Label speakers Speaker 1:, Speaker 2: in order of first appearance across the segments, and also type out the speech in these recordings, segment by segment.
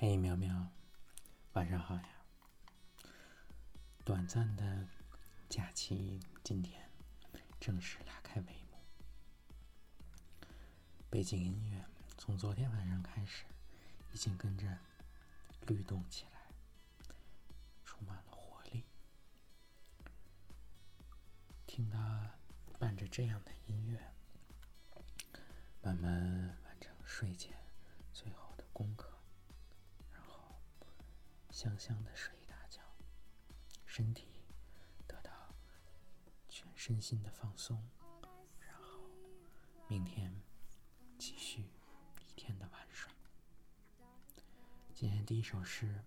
Speaker 1: 嘿，苗苗，晚上好呀！短暂的假期今天正式拉开帷幕。背景音乐从昨天晚上开始，已经跟着律动起来，充满了活力。听它伴着这样的音乐，慢慢完成睡前香香的睡一大觉，身体得到全身心的放松，然后明天继续一天的玩耍。今天第一首诗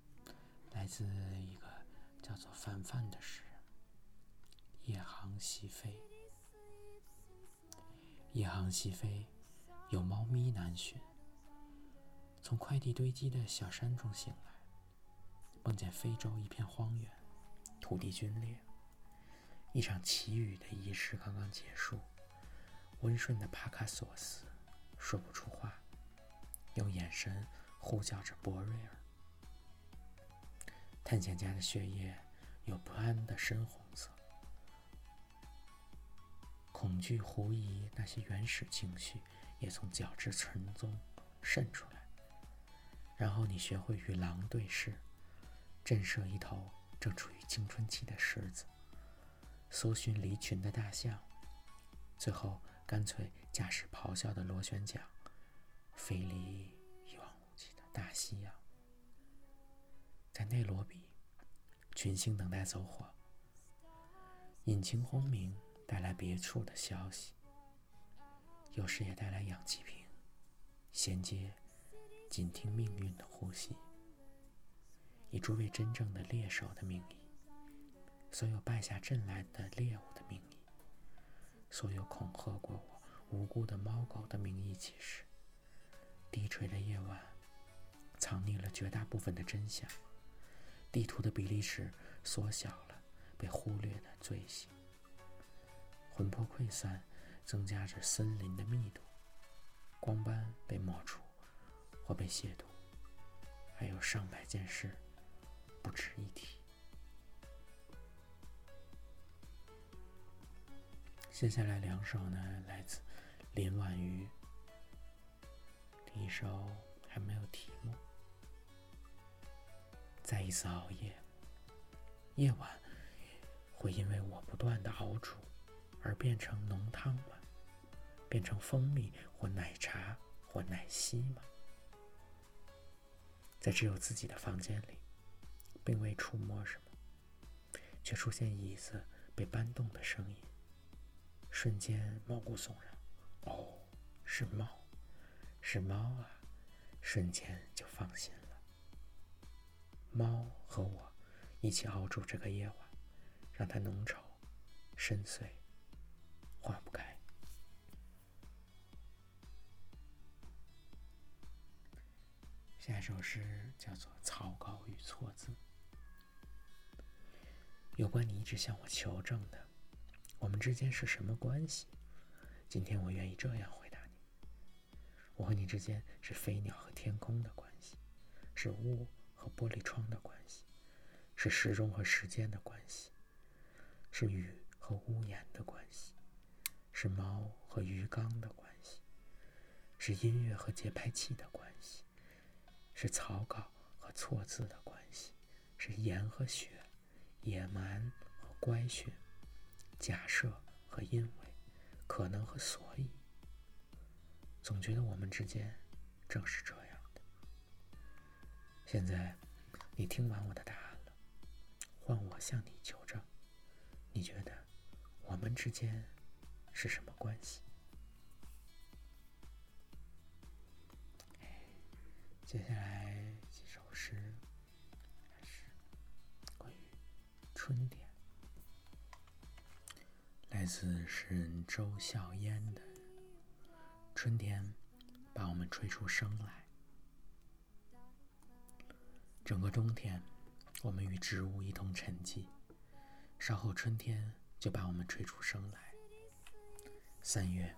Speaker 1: 来自一个叫做范范的诗人，《夜航西飞》。夜航西飞，有猫咪难寻，从快递堆积的小山中醒来。梦见非洲一片荒原，土地龟裂，一场祈雨的仪式刚刚结束。温顺的帕卡索斯说不出话，用眼神呼叫着博瑞尔。探险家的血液有不安的深红色，恐惧、狐疑那些原始情绪也从角质层中渗出来。然后你学会与狼对视。震慑一头正处于青春期的狮子，搜寻离群的大象，最后干脆驾驶咆哮的螺旋桨，飞离一望无际的大西洋。在内罗毕，群星等待走火，引擎轰鸣带来别处的消息，有时也带来氧气瓶，衔接紧听命运的呼吸。以诸位真正的猎手的名义，所有败下阵来的猎物的名义，所有恐吓过我无辜的猫狗的名义起誓。低垂的夜晚，藏匿了绝大部分的真相。地图的比例尺缩小了被忽略的罪行。魂魄溃散，增加着森林的密度。光斑被抹除或被亵渎，还有上百件事。不值一提。接下来两首呢，来自林婉瑜。第一首还没有题目。再一次熬夜，夜晚会因为我不断的熬煮而变成浓汤吗？变成蜂蜜或奶茶或奶昔吗？在只有自己的房间里。并未触摸什么，却出现椅子被搬动的声音，瞬间毛骨悚然。哦，是猫，是猫啊！瞬间就放心了。猫和我一起熬煮这个夜晚，让它浓稠、深邃、化不开。下一首诗叫做《草稿与错字》。有关你一直向我求证的，我们之间是什么关系？今天我愿意这样回答你：我和你之间是飞鸟和天空的关系，是雾和玻璃窗的关系，是时钟和时间的关系，是雨和屋檐的关系，是猫和鱼缸的关系，是音乐和节拍器的关系，是草稿和错字的关系，是盐和雪。野蛮和乖学，假设和因为，可能和所以，总觉得我们之间正是这样的。现在，你听完我的答案了，换我向你求证，你觉得我们之间是什么关系？接下来几首诗。春天，来自诗人周笑烟的春天，把我们吹出声来。整个冬天，我们与植物一同沉寂，稍后春天就把我们吹出声来。三月，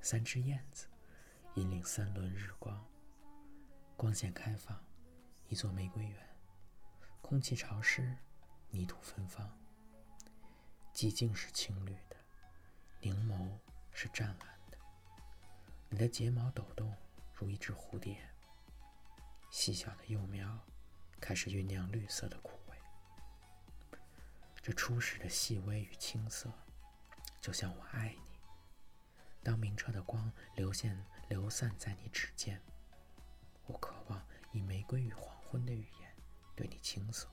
Speaker 1: 三只燕子引领三轮日光，光线开放，一座玫瑰园，空气潮湿，泥土芬芳。寂静是青绿的，凝眸是湛蓝的。你的睫毛抖动，如一只蝴蝶。细小的幼苗开始酝酿绿色的苦味。这初始的细微与青涩，就像我爱你。当明澈的光流现流散在你指尖，我渴望以玫瑰与黄昏的语言对你倾诉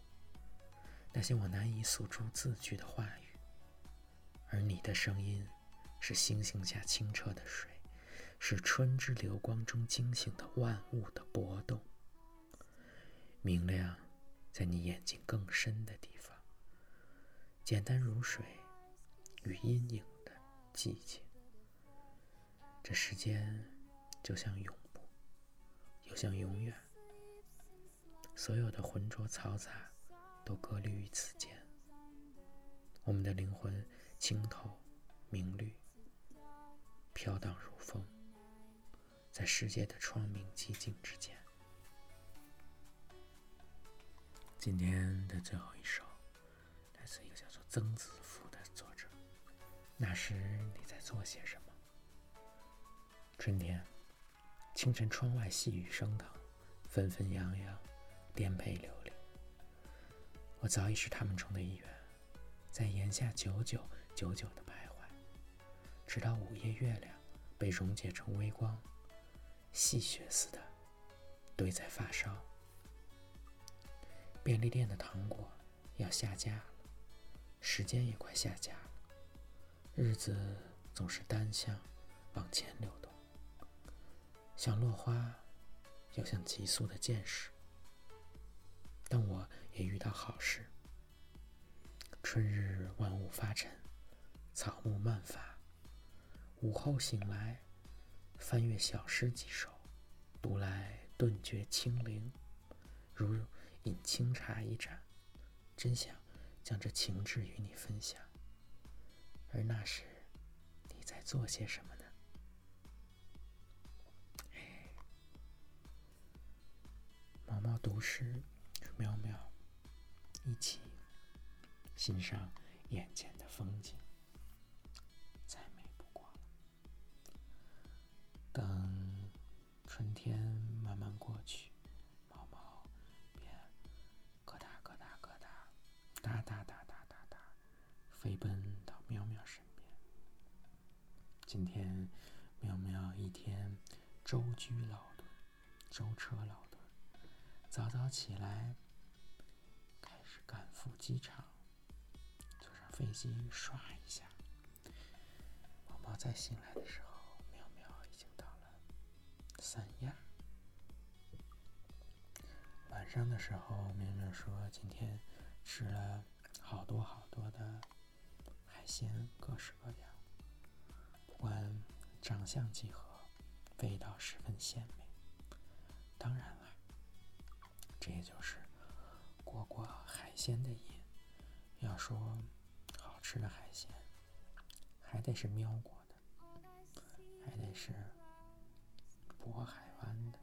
Speaker 1: 那些我难以诉诸字句的话语。而你的声音，是星星下清澈的水，是春之流光中惊醒的万物的波动。明亮，在你眼睛更深的地方。简单如水，与阴影的寂静。这时间，就像永不，又像永远。所有的浑浊嘈杂，都隔离于此间。我们的灵魂。清透、明绿，飘荡如风，在世界的窗明几净之间。今天的最后一首，来自一个叫做曾子福的作者。那时你在做些什么？春天，清晨窗外细雨升腾，纷纷扬扬，颠沛流离。我早已是他们中的一员，在檐下久久。久久的徘徊，直到午夜月亮被溶解成微光，细雪似的堆在发梢。便利店的糖果要下架了，时间也快下架了，日子总是单向往前流动，像落花，又像急速的箭矢。但我也遇到好事，春日万物发陈。草木漫发，午后醒来，翻阅小诗几首，读来顿觉清灵，如饮清茶一盏，真想将这情致与你分享。而那时，你在做些什么呢？毛毛读诗，喵喵，一起欣赏眼前的风景。再美不过了等春天慢慢过去，毛毛便咯哒咯哒咯哒，哒哒哒哒哒哒，飞奔到喵喵身边。今天，喵喵一天舟车劳顿，舟车劳顿，早早起来，始赶赴机场，坐上飞机刷一下。毛毛在醒来的时候已经到了。三亚。晚上的时候，明明说今天吃了好多好多的海鲜，各式各样，不管长相几何，味道十分鲜美。当然了，这也就是海鲜的瘾。要说好吃的海鲜，还得是喵过的，还得是。渤海湾的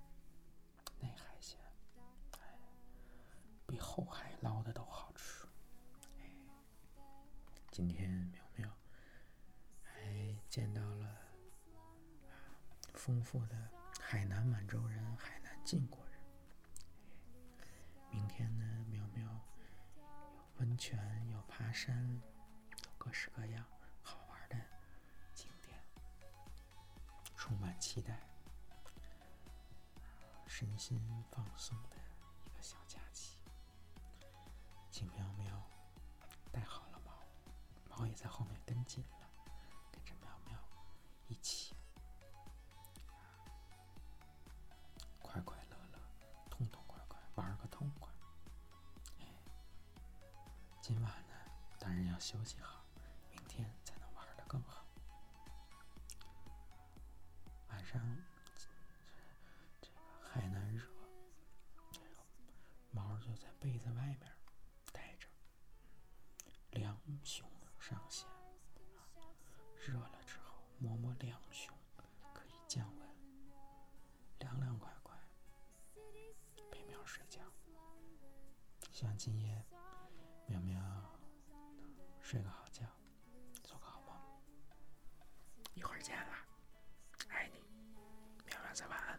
Speaker 1: 那海鲜，哎，比后海捞的都好吃。今天苗苗还见到了丰富的海南满洲人、海南晋国人。明天呢，苗苗有温泉，有爬山，有各式各样好玩的景点，充满期待。身心放松的一个小假期，请喵喵带好了猫，猫也在后面跟进休息好，明天才能玩的更好。晚上。海南热，这个毛就在被子外面待着，两胸上下，热了之后摸摸两胸，可以降温，凉凉快快，陪喵睡觉。希望今夜一会